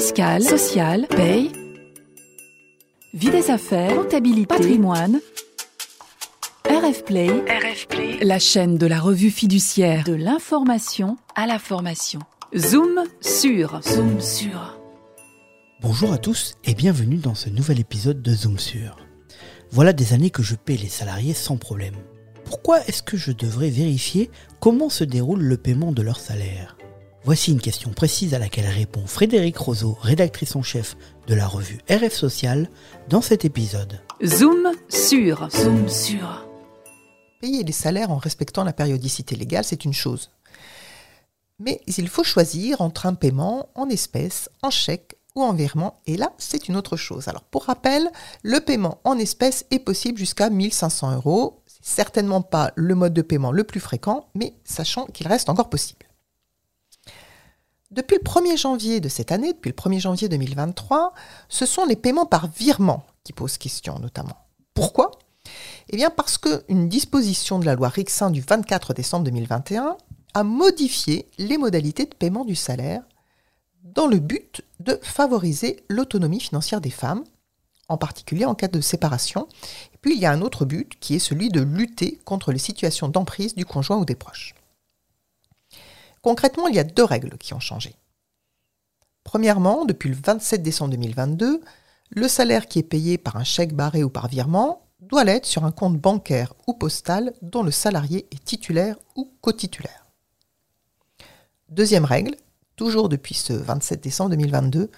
fiscale, sociale, paye, vie des affaires, comptabilité, patrimoine. RF Play, la chaîne de la revue fiduciaire de l'information à la formation. Zoom sur, zoom sur. Bonjour à tous et bienvenue dans ce nouvel épisode de Zoom sur. Voilà des années que je paie les salariés sans problème. Pourquoi est-ce que je devrais vérifier comment se déroule le paiement de leur salaire? Voici une question précise à laquelle répond Frédéric Roseau, rédactrice en chef de la revue RF Social, dans cet épisode. Zoom sur, zoom sur. Payer les salaires en respectant la périodicité légale, c'est une chose. Mais il faut choisir entre un paiement en espèces, en chèque ou en virement, et là, c'est une autre chose. Alors, pour rappel, le paiement en espèces est possible jusqu'à 1500 euros. C'est certainement pas le mode de paiement le plus fréquent, mais sachant qu'il reste encore possible. Depuis le 1er janvier de cette année, depuis le 1er janvier 2023, ce sont les paiements par virement qui posent question notamment. Pourquoi? Eh bien parce qu'une disposition de la loi Rixin du 24 décembre 2021 a modifié les modalités de paiement du salaire dans le but de favoriser l'autonomie financière des femmes, en particulier en cas de séparation. Et puis il y a un autre but qui est celui de lutter contre les situations d'emprise du conjoint ou des proches. Concrètement, il y a deux règles qui ont changé. Premièrement, depuis le 27 décembre 2022, le salaire qui est payé par un chèque barré ou par virement doit l'être sur un compte bancaire ou postal dont le salarié est titulaire ou cotitulaire. Deuxième règle, toujours depuis ce 27 décembre 2022,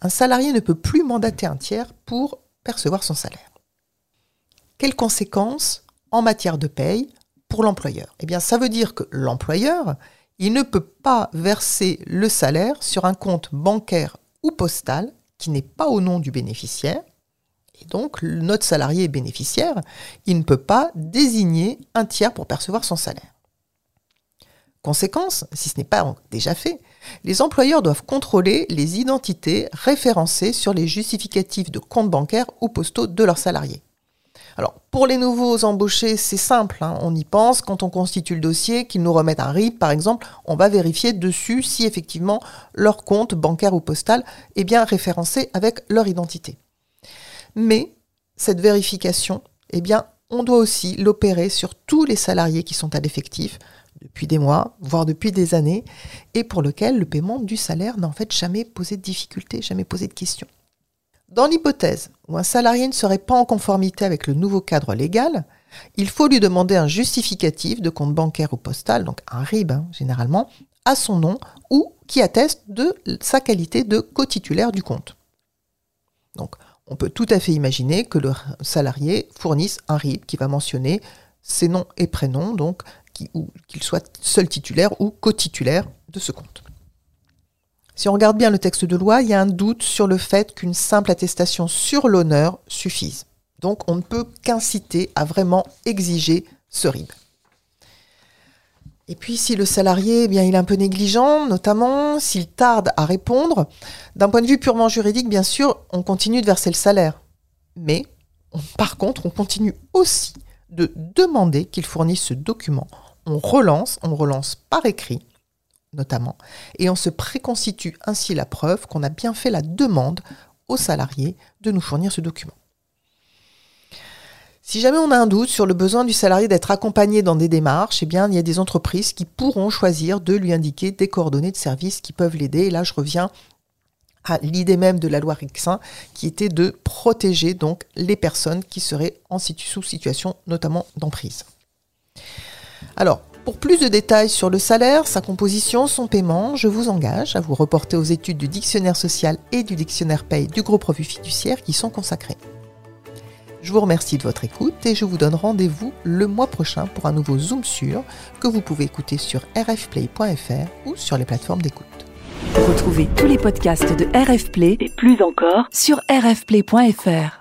un salarié ne peut plus mandater un tiers pour percevoir son salaire. Quelles conséquences en matière de paye pour l'employeur? Eh bien, ça veut dire que l'employeur il ne peut pas verser le salaire sur un compte bancaire ou postal qui n'est pas au nom du bénéficiaire. Et donc, notre salarié bénéficiaire, il ne peut pas désigner un tiers pour percevoir son salaire. Conséquence, si ce n'est pas déjà fait, les employeurs doivent contrôler les identités référencées sur les justificatifs de comptes bancaires ou postaux de leurs salariés. Alors, pour les nouveaux embauchés, c'est simple, hein. on y pense, quand on constitue le dossier, qu'ils nous remettent un RIB, par exemple, on va vérifier dessus si effectivement leur compte bancaire ou postal est bien référencé avec leur identité. Mais cette vérification, eh bien, on doit aussi l'opérer sur tous les salariés qui sont à l'effectif, depuis des mois, voire depuis des années, et pour lequel le paiement du salaire n'a en fait jamais posé de difficulté, jamais posé de questions. Dans l'hypothèse où un salarié ne serait pas en conformité avec le nouveau cadre légal, il faut lui demander un justificatif de compte bancaire ou postal, donc un RIB hein, généralement, à son nom ou qui atteste de sa qualité de co-titulaire du compte. Donc on peut tout à fait imaginer que le salarié fournisse un RIB qui va mentionner ses noms et prénoms, donc qu'il soit seul titulaire ou co-titulaire de ce compte. Si on regarde bien le texte de loi, il y a un doute sur le fait qu'une simple attestation sur l'honneur suffise. Donc on ne peut qu'inciter à vraiment exiger ce RIB. Et puis si le salarié eh bien, il est un peu négligent, notamment s'il tarde à répondre, d'un point de vue purement juridique, bien sûr, on continue de verser le salaire. Mais par contre, on continue aussi de demander qu'il fournisse ce document. On relance, on relance par écrit notamment, et on se préconstitue ainsi la preuve qu'on a bien fait la demande aux salariés de nous fournir ce document. Si jamais on a un doute sur le besoin du salarié d'être accompagné dans des démarches, eh bien, il y a des entreprises qui pourront choisir de lui indiquer des coordonnées de services qui peuvent l'aider. Et là, je reviens à l'idée même de la loi Rixin, qui était de protéger donc les personnes qui seraient en sous situation notamment d'emprise. Alors, pour plus de détails sur le salaire, sa composition, son paiement, je vous engage à vous reporter aux études du dictionnaire social et du dictionnaire paye du groupe Revue Fiduciaire qui sont consacrés. Je vous remercie de votre écoute et je vous donne rendez-vous le mois prochain pour un nouveau Zoom sur que vous pouvez écouter sur rfplay.fr ou sur les plateformes d'écoute. Retrouvez tous les podcasts de RF Play et plus encore sur rfplay.fr.